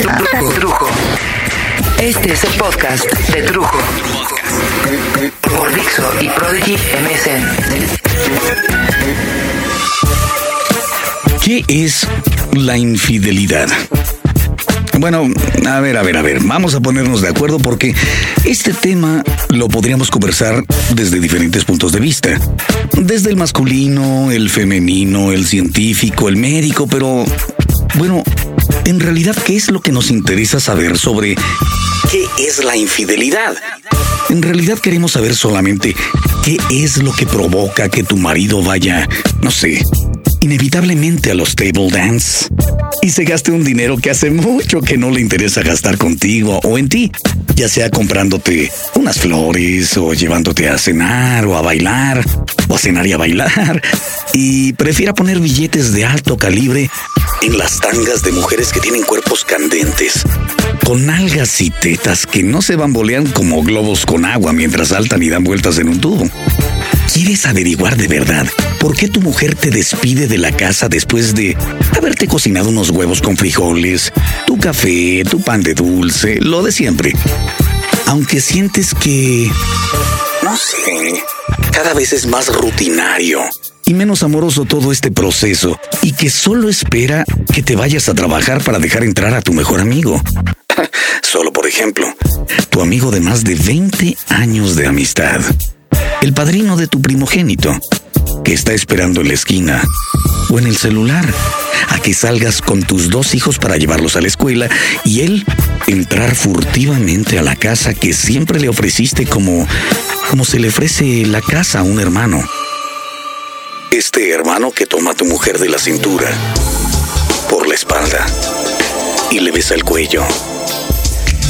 Trujo. Este es el podcast de Trujo. Por Dixo y Prodigy MSN. ¿Qué es la infidelidad? Bueno, a ver, a ver, a ver, vamos a ponernos de acuerdo porque este tema lo podríamos conversar desde diferentes puntos de vista. Desde el masculino, el femenino, el científico, el médico, pero bueno, en realidad, ¿qué es lo que nos interesa saber sobre qué es la infidelidad? En realidad queremos saber solamente qué es lo que provoca que tu marido vaya, no sé, inevitablemente a los table dance y se gaste un dinero que hace mucho que no le interesa gastar contigo o en ti, ya sea comprándote unas flores o llevándote a cenar o a bailar o a cenar y a bailar y prefiera poner billetes de alto calibre en las tangas de mujeres que tienen cuerpos candentes, con algas y tetas que no se bambolean como globos con agua mientras saltan y dan vueltas en un tubo. ¿Quieres averiguar de verdad por qué tu mujer te despide de la casa después de haberte cocinado unos huevos con frijoles, tu café, tu pan de dulce, lo de siempre? Aunque sientes que... No sé, cada vez es más rutinario y menos amoroso todo este proceso y que solo espera que te vayas a trabajar para dejar entrar a tu mejor amigo. Solo por ejemplo, tu amigo de más de 20 años de amistad el padrino de tu primogénito, que está esperando en la esquina o en el celular a que salgas con tus dos hijos para llevarlos a la escuela y él entrar furtivamente a la casa que siempre le ofreciste como como se le ofrece la casa a un hermano. Este hermano que toma a tu mujer de la cintura por la espalda y le besa el cuello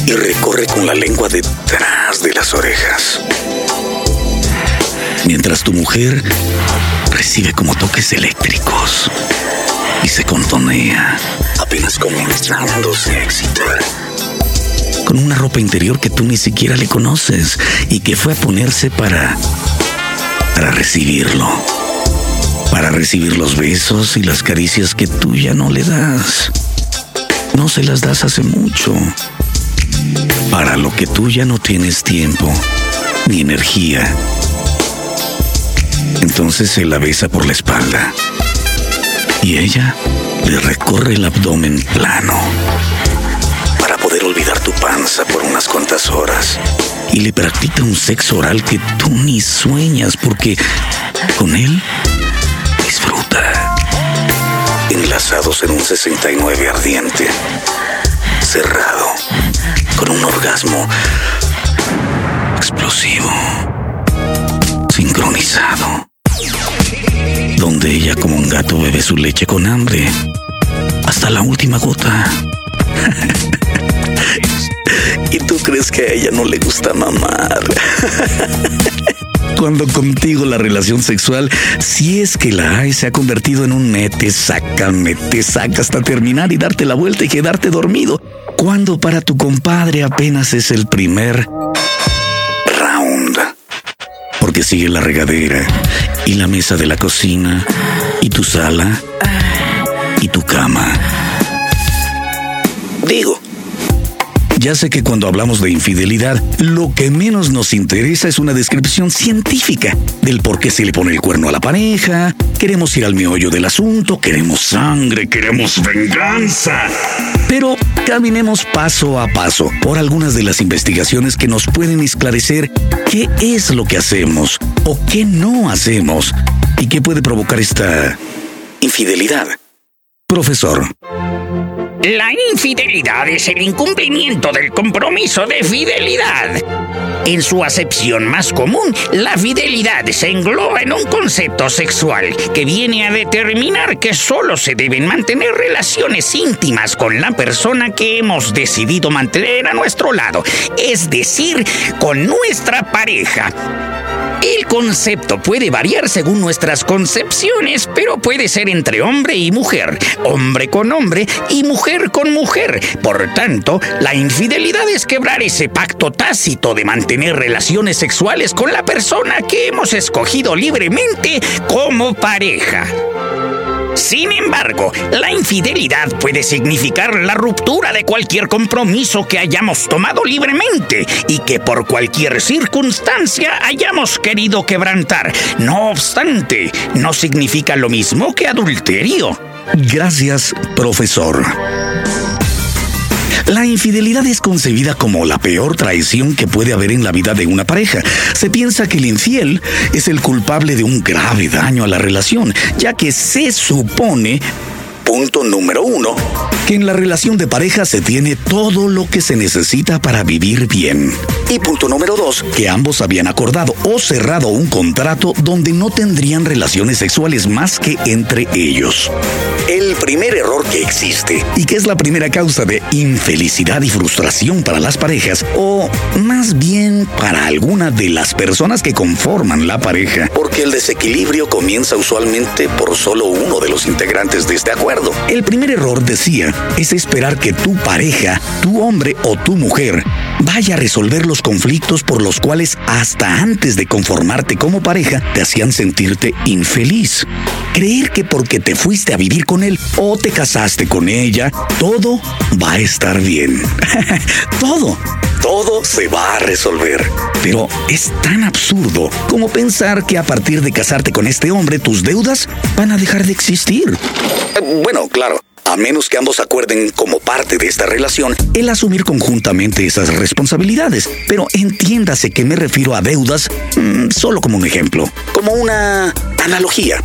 y recorre con la lengua detrás de las orejas mientras tu mujer recibe como toques eléctricos y se contonea, apenas comenzándose a excitar. Con una ropa interior que tú ni siquiera le conoces y que fue a ponerse para. para recibirlo. Para recibir los besos y las caricias que tú ya no le das. No se las das hace mucho. Para lo que tú ya no tienes tiempo ni energía entonces se la besa por la espalda. Y ella le recorre el abdomen plano para poder olvidar tu panza por unas cuantas horas. Y le practica un sexo oral que tú ni sueñas porque con él disfruta. Enlazados en un 69 ardiente, cerrado, con un orgasmo explosivo, sincronizado donde ella como un gato bebe su leche con hambre, hasta la última gota. ¿Y tú crees que a ella no le gusta mamar? Cuando contigo la relación sexual, si es que la hay, se ha convertido en un mete, saca, mete, saca hasta terminar y darte la vuelta y quedarte dormido. Cuando para tu compadre apenas es el primer. Sigue la regadera y la mesa de la cocina y tu sala y tu cama. Digo, ya sé que cuando hablamos de infidelidad, lo que menos nos interesa es una descripción científica del por qué se le pone el cuerno a la pareja, queremos ir al meollo del asunto, queremos sangre, queremos venganza. Pero caminemos paso a paso por algunas de las investigaciones que nos pueden esclarecer qué es lo que hacemos o qué no hacemos y qué puede provocar esta infidelidad. Profesor. La infidelidad es el incumplimiento del compromiso de fidelidad. En su acepción más común, la fidelidad se engloba en un concepto sexual que viene a determinar que solo se deben mantener relaciones íntimas con la persona que hemos decidido mantener a nuestro lado, es decir, con nuestra pareja. El concepto puede variar según nuestras concepciones, pero puede ser entre hombre y mujer, hombre con hombre y mujer con mujer. Por tanto, la infidelidad es quebrar ese pacto tácito de mantener relaciones sexuales con la persona que hemos escogido libremente como pareja. Sin embargo, la infidelidad puede significar la ruptura de cualquier compromiso que hayamos tomado libremente y que por cualquier circunstancia hayamos querido quebrantar. No obstante, no significa lo mismo que adulterio. Gracias, profesor. La infidelidad es concebida como la peor traición que puede haber en la vida de una pareja. Se piensa que el infiel es el culpable de un grave daño a la relación, ya que se supone Punto número uno, que en la relación de pareja se tiene todo lo que se necesita para vivir bien. Y punto número dos, que ambos habían acordado o cerrado un contrato donde no tendrían relaciones sexuales más que entre ellos. El primer error que existe y que es la primera causa de infelicidad y frustración para las parejas, o más bien para alguna de las personas que conforman la pareja, porque el desequilibrio comienza usualmente por solo uno de los integrantes de este acuerdo el primer error, decía, es esperar que tu pareja, tu hombre o tu mujer vaya a resolver los conflictos por los cuales hasta antes de conformarte como pareja te hacían sentirte infeliz. Creer que porque te fuiste a vivir con él o te casaste con ella, todo va a estar bien. todo todo se va a resolver. Pero es tan absurdo como pensar que a partir de casarte con este hombre tus deudas van a dejar de existir. Eh, bueno, claro. A menos que ambos acuerden como parte de esta relación el asumir conjuntamente esas responsabilidades. Pero entiéndase que me refiero a deudas mm, solo como un ejemplo, como una analogía.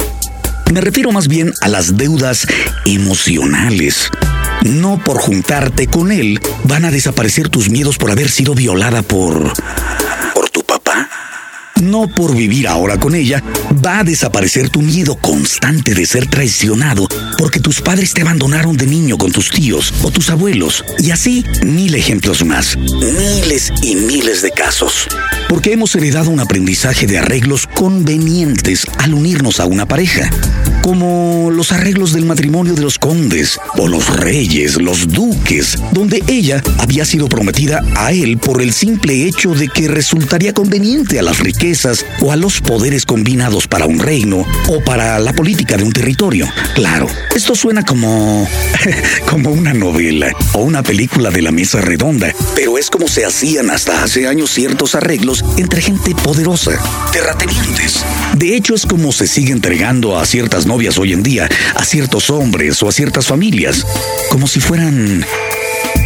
Me refiero más bien a las deudas emocionales. No por juntarte con él van a desaparecer tus miedos por haber sido violada por... No por vivir ahora con ella va a desaparecer tu miedo constante de ser traicionado porque tus padres te abandonaron de niño con tus tíos o tus abuelos. Y así mil ejemplos más. Miles y miles de casos. Porque hemos heredado un aprendizaje de arreglos convenientes al unirnos a una pareja como los arreglos del matrimonio de los condes o los reyes, los duques, donde ella había sido prometida a él por el simple hecho de que resultaría conveniente a las riquezas o a los poderes combinados para un reino o para la política de un territorio. Claro, esto suena como como una novela o una película de la mesa redonda, pero es como se hacían hasta hace años ciertos arreglos entre gente poderosa, terratenientes. De hecho, es como se sigue entregando a ciertas novias hoy en día, a ciertos hombres o a ciertas familias, como si fueran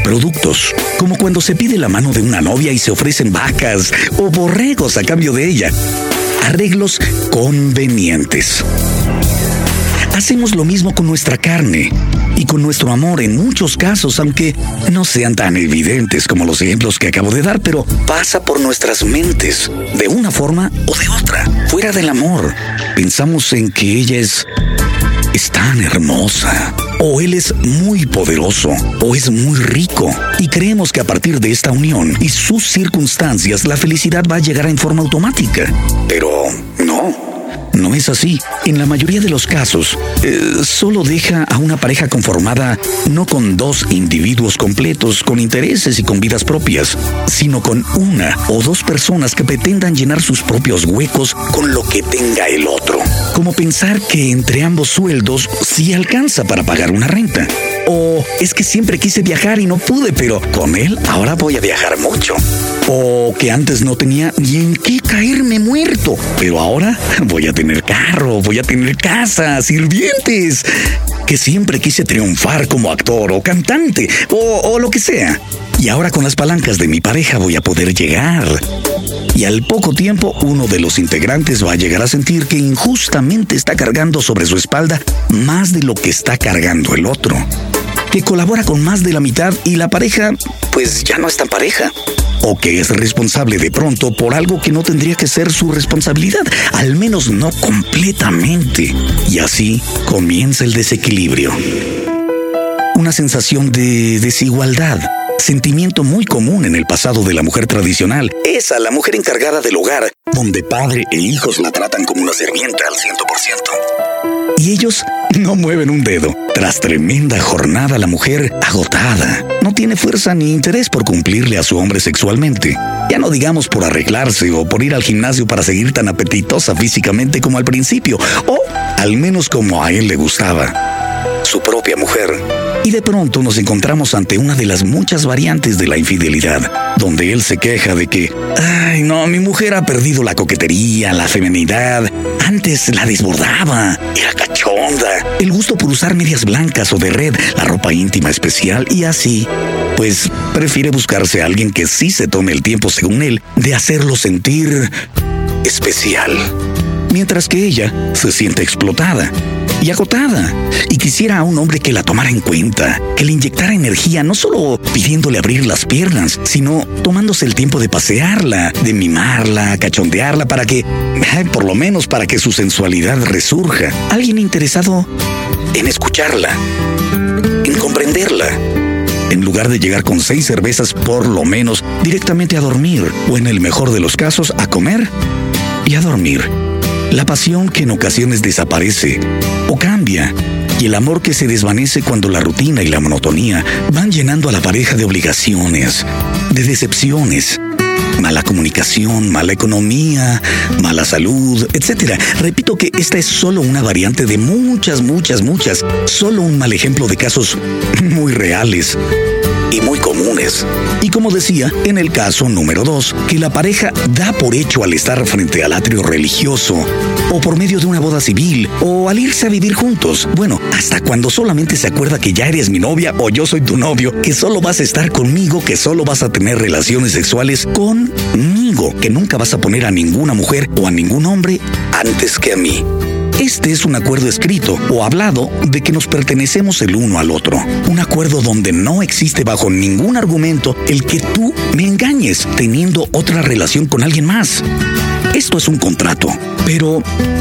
productos, como cuando se pide la mano de una novia y se ofrecen vacas o borregos a cambio de ella. Arreglos convenientes. Hacemos lo mismo con nuestra carne y con nuestro amor en muchos casos, aunque no sean tan evidentes como los ejemplos que acabo de dar, pero pasa por nuestras mentes, de una forma o de otra. Fuera del amor, pensamos en que ella es es tan hermosa, o él es muy poderoso, o es muy rico, y creemos que a partir de esta unión y sus circunstancias la felicidad va a llegar en forma automática. Pero no. No es así. En la mayoría de los casos, eh, solo deja a una pareja conformada no con dos individuos completos, con intereses y con vidas propias, sino con una o dos personas que pretendan llenar sus propios huecos con lo que tenga el otro. Como pensar que entre ambos sueldos sí alcanza para pagar una renta. O es que siempre quise viajar y no pude, pero con él ahora voy a viajar mucho. O que antes no tenía ni en qué caerme muerto, pero ahora voy a tener carro, voy a tener casa, sirvientes. Que siempre quise triunfar como actor o cantante o, lo que sea. Y ahora con las palancas de mi pareja voy a poder llegar. Y al poco tiempo uno de los integrantes va a llegar a sentir que injustamente está cargando sobre su espalda más de lo que está cargando el otro que colabora con más de la mitad y la pareja, pues ya no es tan pareja. O que es responsable de pronto por algo que no tendría que ser su responsabilidad, al menos no completamente. Y así comienza el desequilibrio. Una sensación de desigualdad sentimiento muy común en el pasado de la mujer tradicional. Esa, la mujer encargada del hogar, donde padre e hijos la tratan como una sirvienta al 100%. Y ellos no mueven un dedo. Tras tremenda jornada, la mujer, agotada, no tiene fuerza ni interés por cumplirle a su hombre sexualmente. Ya no digamos por arreglarse o por ir al gimnasio para seguir tan apetitosa físicamente como al principio, o al menos como a él le gustaba. Su propia mujer. Y de pronto nos encontramos ante una de las muchas variantes de la infidelidad, donde él se queja de que, ay no, mi mujer ha perdido la coquetería, la feminidad, antes la desbordaba, era cachonda, el gusto por usar medias blancas o de red, la ropa íntima especial y así. Pues prefiere buscarse a alguien que sí se tome el tiempo, según él, de hacerlo sentir especial. Mientras que ella se siente explotada y agotada y quisiera a un hombre que la tomara en cuenta, que le inyectara energía, no solo pidiéndole abrir las piernas, sino tomándose el tiempo de pasearla, de mimarla, cachondearla para que, por lo menos para que su sensualidad resurja. Alguien interesado en escucharla, en comprenderla. En lugar de llegar con seis cervezas por lo menos directamente a dormir, o en el mejor de los casos a comer y a dormir. La pasión que en ocasiones desaparece o cambia y el amor que se desvanece cuando la rutina y la monotonía van llenando a la pareja de obligaciones, de decepciones, mala comunicación, mala economía, mala salud, etc. Repito que esta es solo una variante de muchas, muchas, muchas, solo un mal ejemplo de casos muy reales y muy comunes. Y como decía, en el caso número dos, que la pareja da por hecho al estar frente al atrio religioso, o por medio de una boda civil, o al irse a vivir juntos. Bueno, hasta cuando solamente se acuerda que ya eres mi novia o yo soy tu novio, que solo vas a estar conmigo, que solo vas a tener relaciones sexuales conmigo, que nunca vas a poner a ninguna mujer o a ningún hombre antes que a mí. Este es un acuerdo escrito o hablado de que nos pertenecemos el uno al otro. Un acuerdo donde no existe bajo ningún argumento el que tú me engañes teniendo otra relación con alguien más. Esto es un contrato. Pero,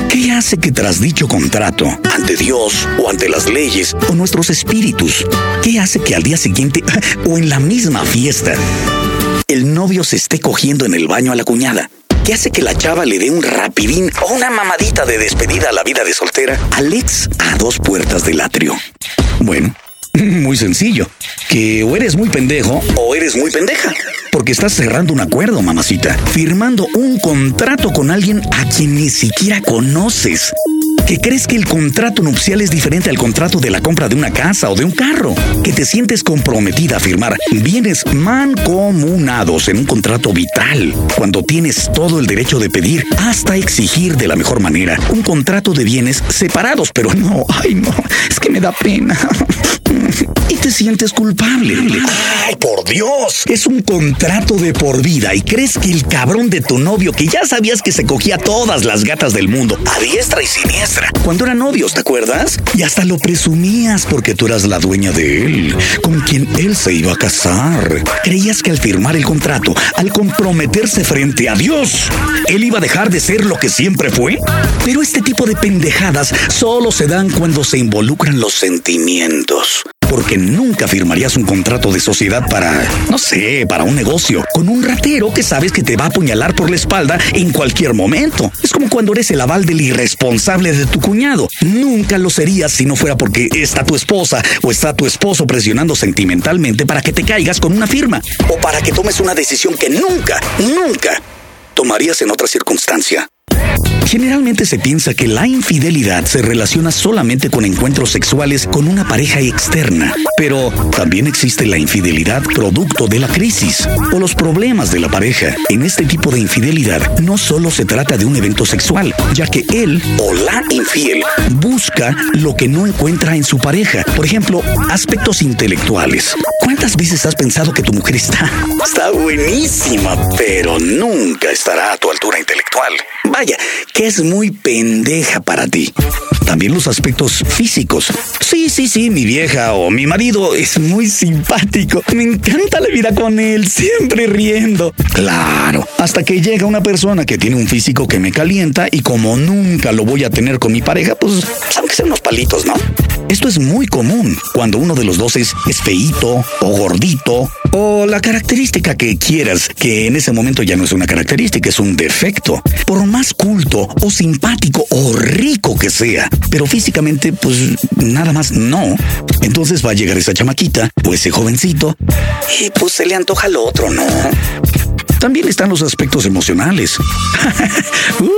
¿qué hace que tras dicho contrato, ante Dios o ante las leyes o nuestros espíritus, qué hace que al día siguiente o en la misma fiesta, el novio se esté cogiendo en el baño a la cuñada? ¿Qué hace que la chava le dé un rapidín o una mamadita de despedida a la vida de soltera al ex a dos puertas del atrio? Bueno, muy sencillo. Que o eres muy pendejo o eres muy pendeja. Porque estás cerrando un acuerdo, mamacita. Firmando un contrato con alguien a quien ni siquiera conoces que crees que el contrato nupcial es diferente al contrato de la compra de una casa o de un carro, que te sientes comprometida a firmar bienes mancomunados en un contrato vital, cuando tienes todo el derecho de pedir hasta exigir de la mejor manera un contrato de bienes separados, pero no, ay no, es que me da pena. y te sientes culpable. ¡Ay, por Dios! Es un contrato de por vida y crees que el cabrón de tu novio, que ya sabías que se cogía todas las gatas del mundo, a diestra y siniestra, cuando eran novios, ¿te acuerdas? Y hasta lo presumías porque tú eras la dueña de él, con quien él se iba a casar. Creías que al firmar el contrato, al comprometerse frente a Dios, él iba a dejar de ser lo que siempre fue. Pero este tipo de pendejadas solo se dan cuando se involucran los sentimientos porque nunca firmarías un contrato de sociedad para, no sé, para un negocio, con un ratero que sabes que te va a apuñalar por la espalda en cualquier momento. Es como cuando eres el aval del irresponsable de tu cuñado. Nunca lo serías si no fuera porque está tu esposa o está tu esposo presionando sentimentalmente para que te caigas con una firma o para que tomes una decisión que nunca, nunca tomarías en otra circunstancia. Generalmente se piensa que la infidelidad se relaciona solamente con encuentros sexuales con una pareja externa, pero también existe la infidelidad producto de la crisis o los problemas de la pareja. En este tipo de infidelidad no solo se trata de un evento sexual, ya que él o la infiel busca lo que no encuentra en su pareja. Por ejemplo, aspectos intelectuales. ¿Cuántas veces has pensado que tu mujer está, está buenísima, pero nunca estará a tu altura intelectual? Vaya, que es muy pendeja para ti. También los aspectos físicos. Sí, sí, sí, mi vieja o mi marido es muy simpático. Me encanta la vida con él, siempre riendo. Claro, hasta que llega una persona que tiene un físico que me calienta y como nunca lo voy a tener con mi pareja, pues aunque sean unos palitos, ¿no? Esto es muy común cuando uno de los dos es, es feíto o gordito o la característica que quieras, que en ese momento ya no es una característica, es un defecto. Por más culto o simpático o rico que sea, pero físicamente pues nada más no. Entonces va a llegar esa chamaquita o ese jovencito y pues se le antoja lo otro, ¿no? También están los aspectos emocionales. Uh,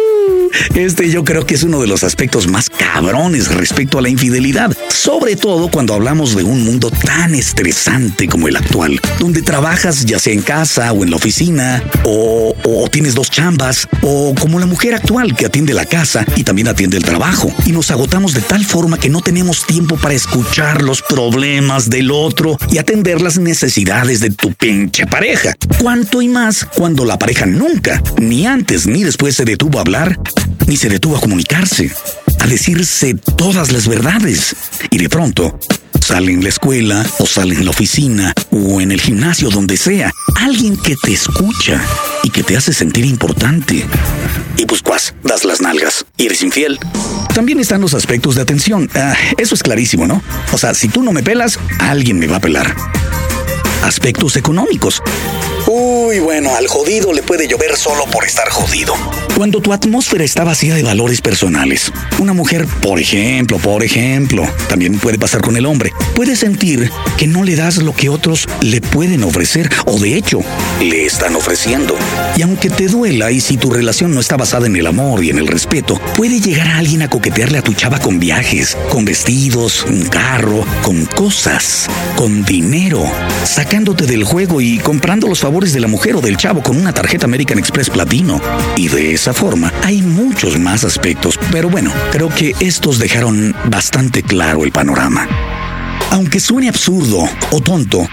este yo creo que es uno de los aspectos más cabrones respecto a la infidelidad, sobre todo cuando hablamos de un mundo tan estresante como el actual, donde trabajas ya sea en casa o en la oficina, o, tienes dos chambas, o como la mujer actual que atiende la casa y también atiende el trabajo, y nos agotamos de tal forma que no tenemos tiempo para escuchar los problemas del otro y atender las necesidades de tu pinche pareja. Cuanto y más cuando la pareja nunca, ni antes ni después se detuvo a hablar, ni se detuvo a comunicarse, a decirse todas las verdades. Y de pronto, sale en la escuela o sale en la oficina o en el gimnasio, donde sea, alguien que te escucha y que te hace sentir importante. Y pues cuas, das las nalgas y eres infiel. También están los aspectos de atención. Ah, eso es clarísimo, ¿no? O sea, si tú no me pelas, alguien me va a pelar. Aspectos económicos. Uy, bueno, al jodido le puede llover solo por estar jodido. Cuando tu atmósfera está vacía de valores personales, una mujer, por ejemplo, por ejemplo, también puede pasar con el hombre, puede sentir que no le das lo que otros le pueden ofrecer o de hecho le están ofreciendo. Y aunque te duela y si tu relación no está basada en el amor y en el respeto, puede llegar a alguien a coquetearle a tu chava con viajes, con vestidos, un carro, con cosas, con dinero, sacándote del juego y comprando los de la mujer o del chavo con una tarjeta American Express Platino. Y de esa forma hay muchos más aspectos, pero bueno, creo que estos dejaron bastante claro el panorama. Aunque suene absurdo o tonto,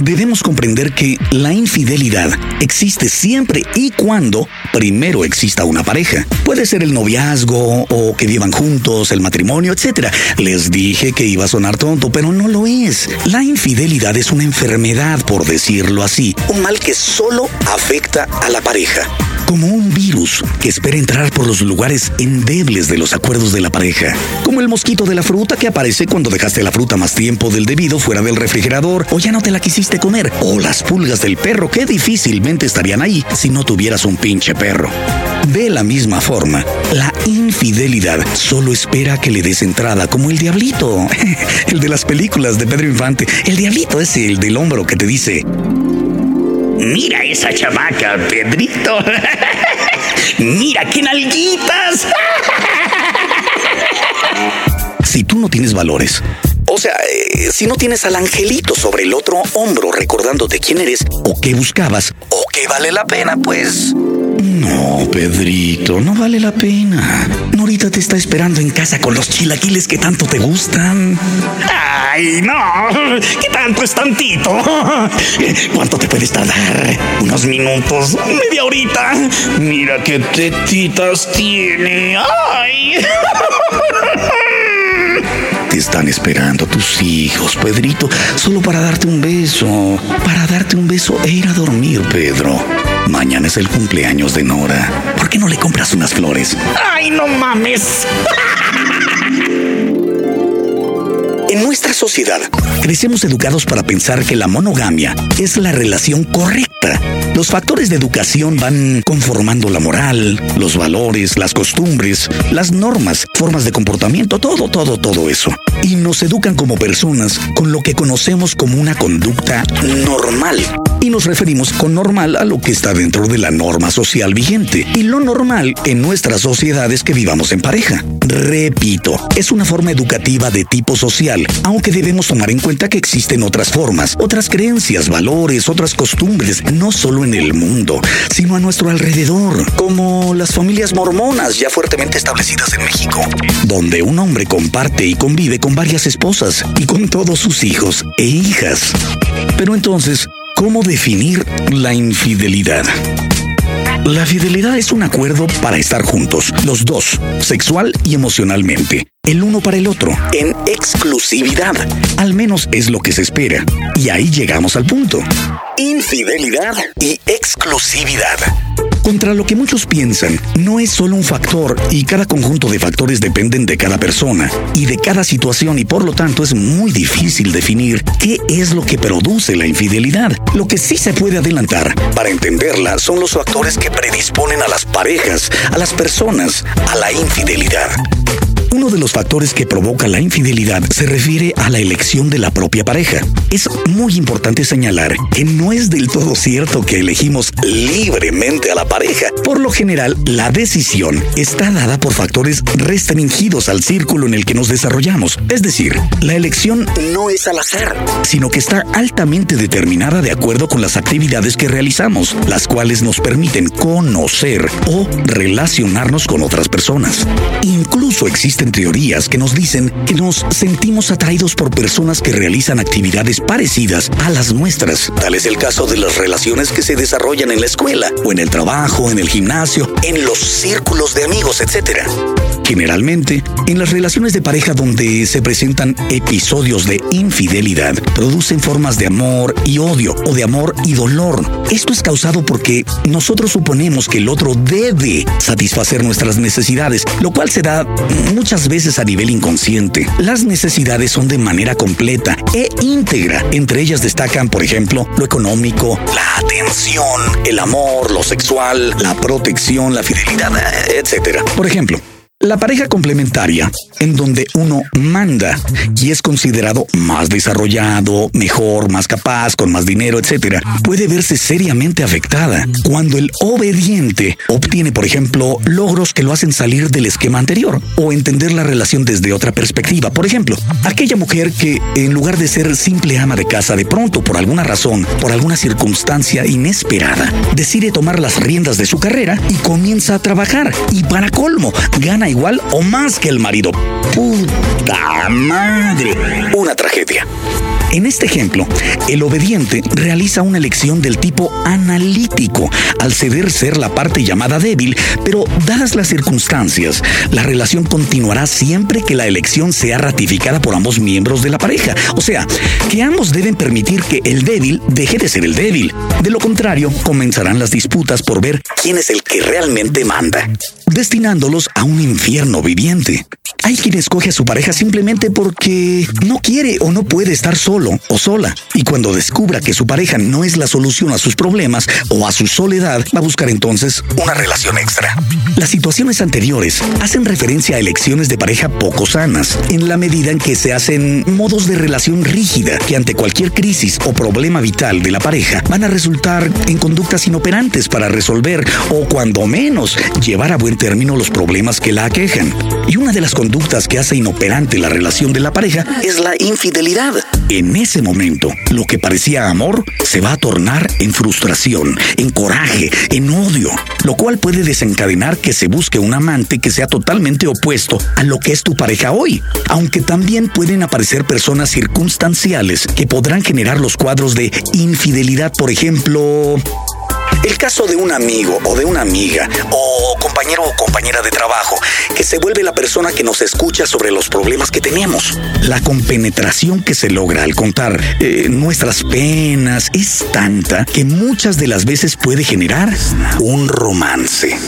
debemos comprender que la infidelidad existe siempre y cuando primero exista una pareja. Puede ser el noviazgo o que vivan juntos, el matrimonio, etc. Les dije que iba a sonar tonto, pero no lo es. La infidelidad es una enfermedad, por decirlo así, un mal que solo afecta a la pareja como un virus que espera entrar por los lugares endebles de los acuerdos de la pareja, como el mosquito de la fruta que aparece cuando dejaste la fruta más tiempo del debido fuera del refrigerador o ya no te la quisiste comer, o las pulgas del perro que difícilmente estarían ahí si no tuvieras un pinche perro. De la misma forma, la infidelidad solo espera que le des entrada como el diablito, el de las películas de Pedro Infante, el diablito es el del hombro que te dice, Mira esa chamaca, Pedrito. Mira qué nalguitas. si tú no tienes valores, o sea, eh, si no tienes al angelito sobre el otro hombro recordándote quién eres o qué buscabas o qué vale la pena, pues... No, Pedrito, no vale la pena. Norita te está esperando en casa con los chilaquiles que tanto te gustan. Ay, no. ¿Qué tanto es tantito? ¿Cuánto te puedes tardar? ¿Unos minutos? ¿Media horita? Mira qué tetitas tiene. ¡Ay! Te están esperando tus hijos, Pedrito, solo para darte un beso. Para darte un beso e ir a dormir, Pedro. Mañana es el cumpleaños de Nora. ¿Por qué no le compras unas flores? ¡Ay, no mames! En nuestra sociedad, crecemos educados para pensar que la monogamia es la relación correcta. Los factores de educación van conformando la moral, los valores, las costumbres, las normas, formas de comportamiento, todo, todo, todo eso. Y nos educan como personas con lo que conocemos como una conducta normal. Y nos referimos con normal a lo que está dentro de la norma social vigente. Y lo normal en nuestra sociedad es que vivamos en pareja. Repito, es una forma educativa de tipo social, aunque debemos tomar en cuenta que existen otras formas, otras creencias, valores, otras costumbres, no solo en el mundo, sino a nuestro alrededor, como las familias mormonas ya fuertemente establecidas en México, donde un hombre comparte y convive con varias esposas y con todos sus hijos e hijas. Pero entonces, ¿cómo definir la infidelidad? La fidelidad es un acuerdo para estar juntos, los dos, sexual y emocionalmente, el uno para el otro, en exclusividad. Al menos es lo que se espera. Y ahí llegamos al punto. Infidelidad y exclusividad. Contra lo que muchos piensan, no es solo un factor y cada conjunto de factores dependen de cada persona y de cada situación y por lo tanto es muy difícil definir qué es lo que produce la infidelidad. Lo que sí se puede adelantar para entenderla son los factores que predisponen a las parejas, a las personas, a la infidelidad. Uno de los factores que provoca la infidelidad se refiere a la elección de la propia pareja. Es muy importante señalar que no es del todo cierto que elegimos libremente a la pareja. Por lo general, la decisión está dada por factores restringidos al círculo en el que nos desarrollamos. Es decir, la elección no es al azar, sino que está altamente determinada de acuerdo con las actividades que realizamos, las cuales nos permiten conocer o relacionarnos con otras personas. Incluso existe existen teorías que nos dicen que nos sentimos atraídos por personas que realizan actividades parecidas a las nuestras. Tal es el caso de las relaciones que se desarrollan en la escuela, o en el trabajo, en el gimnasio, en los círculos de amigos, etc. Generalmente, en las relaciones de pareja donde se presentan episodios de infidelidad, producen formas de amor y odio, o de amor y dolor. Esto es causado porque nosotros suponemos que el otro debe satisfacer nuestras necesidades, lo cual se da muchas veces a nivel inconsciente. Las necesidades son de manera completa e íntegra. Entre ellas destacan, por ejemplo, lo económico, la atención, el amor, lo sexual, la protección, la fidelidad, etc. Por ejemplo, la pareja complementaria, en donde uno manda y es considerado más desarrollado, mejor, más capaz, con más dinero, etc., puede verse seriamente afectada cuando el obediente obtiene, por ejemplo, logros que lo hacen salir del esquema anterior o entender la relación desde otra perspectiva. Por ejemplo, aquella mujer que, en lugar de ser simple ama de casa, de pronto, por alguna razón, por alguna circunstancia inesperada, decide tomar las riendas de su carrera y comienza a trabajar. Y para colmo, gana igual o más que el marido. ¡Puta madre! Una tragedia. En este ejemplo, el obediente realiza una elección del tipo analítico, al ceder ser la parte llamada débil, pero dadas las circunstancias, la relación continuará siempre que la elección sea ratificada por ambos miembros de la pareja. O sea, que ambos deben permitir que el débil deje de ser el débil. De lo contrario, comenzarán las disputas por ver quién es el que realmente manda, destinándolos a un infierno viviente. Hay quien escoge a su pareja simplemente porque no quiere o no puede estar solo o sola. Y cuando descubra que su pareja no es la solución a sus problemas o a su soledad, va a buscar entonces una relación extra. Las situaciones anteriores hacen referencia a elecciones de pareja poco sanas, en la medida en que se hacen modos de relación rígida que ante cualquier crisis o problema vital de la pareja van a resultar en conductas inoperantes para resolver o cuando menos llevar a buen término los problemas que la aquejan. Y una de las conductas que hace inoperante la relación de la pareja es la infidelidad. En ese momento, lo que parecía amor se va a tornar en frustración, en coraje, en odio, lo cual puede desencadenar que se busque un amante que sea totalmente opuesto a lo que es tu pareja hoy, aunque también pueden aparecer personas circunstanciales que podrán generar los cuadros de infidelidad, por ejemplo, el caso de un amigo o de una amiga o compañero o compañera de trabajo que se vuelve la persona que nos escucha sobre los problemas que tenemos. La compenetración que se logra al contar eh, nuestras penas es tanta que muchas de las veces puede generar un romance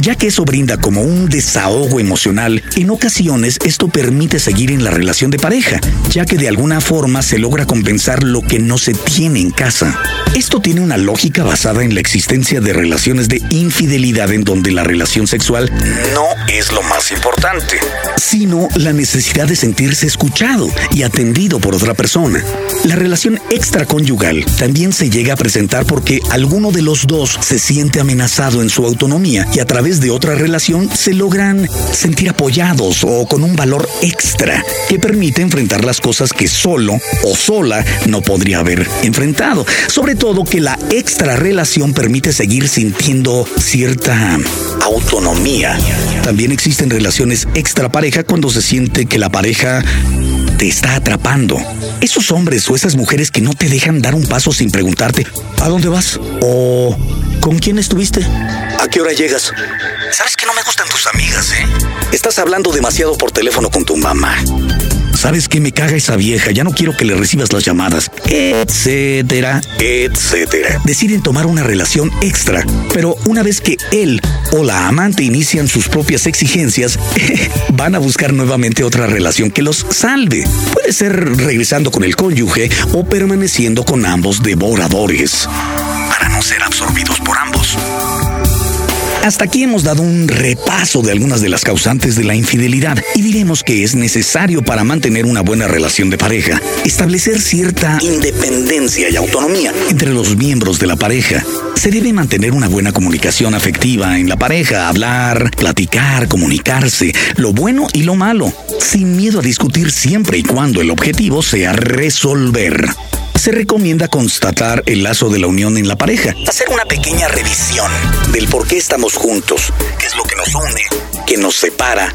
ya que eso brinda como un desahogo emocional, en ocasiones esto permite seguir en la relación de pareja, ya que de alguna forma se logra compensar lo que no se tiene en casa. Esto tiene una lógica basada en la existencia de relaciones de infidelidad en donde la relación sexual no es lo más importante, sino la necesidad de sentirse escuchado y atendido por otra persona. La relación extraconyugal también se llega a presentar porque alguno de los dos se siente amenazado en su autonomía y a través de otra relación se logran sentir apoyados o con un valor extra que permite enfrentar las cosas que solo o sola no podría haber enfrentado. Sobre todo que la extra relación permite seguir sintiendo cierta autonomía. También existen relaciones extra pareja cuando se siente que la pareja te está atrapando. Esos hombres o esas mujeres que no te dejan dar un paso sin preguntarte ¿a dónde vas? o ¿con quién estuviste? ¿A qué hora llegas? Sabes que no me gustan tus amigas, ¿eh? Estás hablando demasiado por teléfono con tu mamá. ¿Sabes qué me caga esa vieja? Ya no quiero que le recibas las llamadas, etcétera, etcétera. Deciden tomar una relación extra, pero una vez que él o la amante inician sus propias exigencias, van a buscar nuevamente otra relación que los salve. Puede ser regresando con el cónyuge o permaneciendo con ambos devoradores, para no ser absorbidos por ambos. Hasta aquí hemos dado un repaso de algunas de las causantes de la infidelidad y diremos que es necesario para mantener una buena relación de pareja establecer cierta independencia y autonomía entre los miembros de la pareja. Se debe mantener una buena comunicación afectiva en la pareja, hablar, platicar, comunicarse, lo bueno y lo malo, sin miedo a discutir siempre y cuando el objetivo sea resolver se recomienda constatar el lazo de la unión en la pareja, hacer una pequeña revisión del por qué estamos juntos, qué es lo que nos une, qué nos separa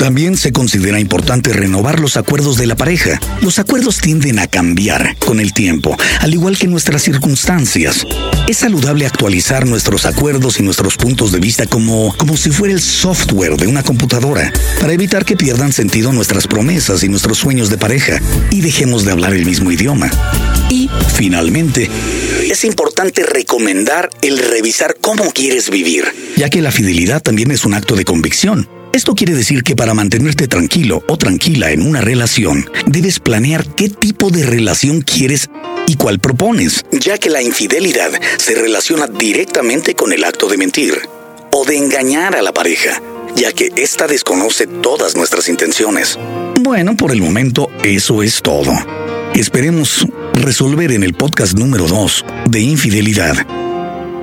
también se considera importante renovar los acuerdos de la pareja. Los acuerdos tienden a cambiar con el tiempo, al igual que nuestras circunstancias. Es saludable actualizar nuestros acuerdos y nuestros puntos de vista como, como si fuera el software de una computadora, para evitar que pierdan sentido nuestras promesas y nuestros sueños de pareja y dejemos de hablar el mismo idioma. Y, finalmente, es importante recomendar el revisar cómo quieres vivir, ya que la fidelidad también es un acto de convicción. Esto quiere decir que para mantenerte tranquilo o tranquila en una relación, debes planear qué tipo de relación quieres y cuál propones, ya que la infidelidad se relaciona directamente con el acto de mentir o de engañar a la pareja, ya que ésta desconoce todas nuestras intenciones. Bueno, por el momento eso es todo. Esperemos resolver en el podcast número 2 de infidelidad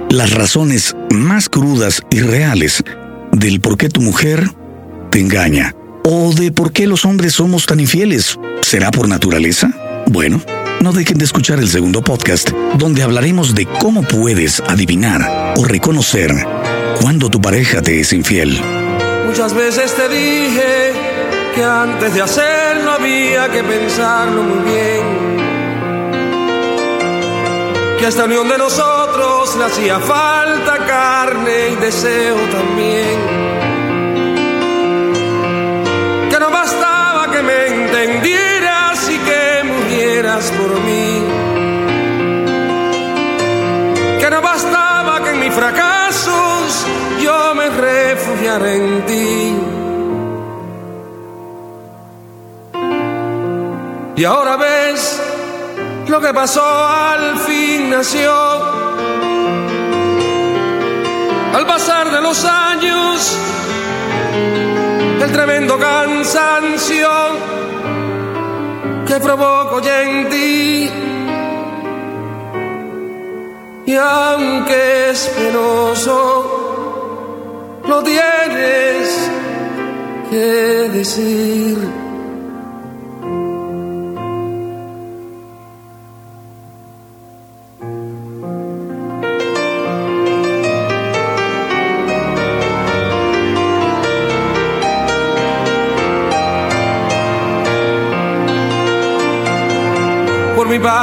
las razones más crudas y reales del por qué tu mujer te engaña o de por qué los hombres somos tan infieles. ¿Será por naturaleza? Bueno, no dejen de escuchar el segundo podcast, donde hablaremos de cómo puedes adivinar o reconocer cuando tu pareja te es infiel. Muchas veces te dije que antes de hacerlo había que pensarlo muy bien. Que esta unión de nosotros le hacía falta carne y deseo también entendieras y que murieras por mí. Que no bastaba que en mis fracasos yo me refugiara en ti. Y ahora ves lo que pasó al fin nació. Al pasar de los años, el tremendo cansancio que provoco ya en ti. Y aunque es penoso, lo tienes que decir.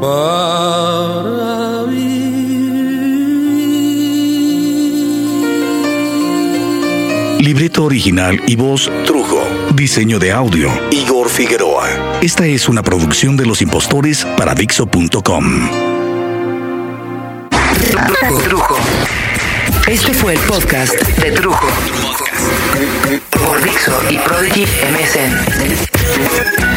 Para Libreto original y voz Trujo. Diseño de audio Igor Figueroa. Esta es una producción de Los Impostores para Dixo.com. Trujo. Este fue el podcast de Trujo. Por Dixo y Prodigy MSN.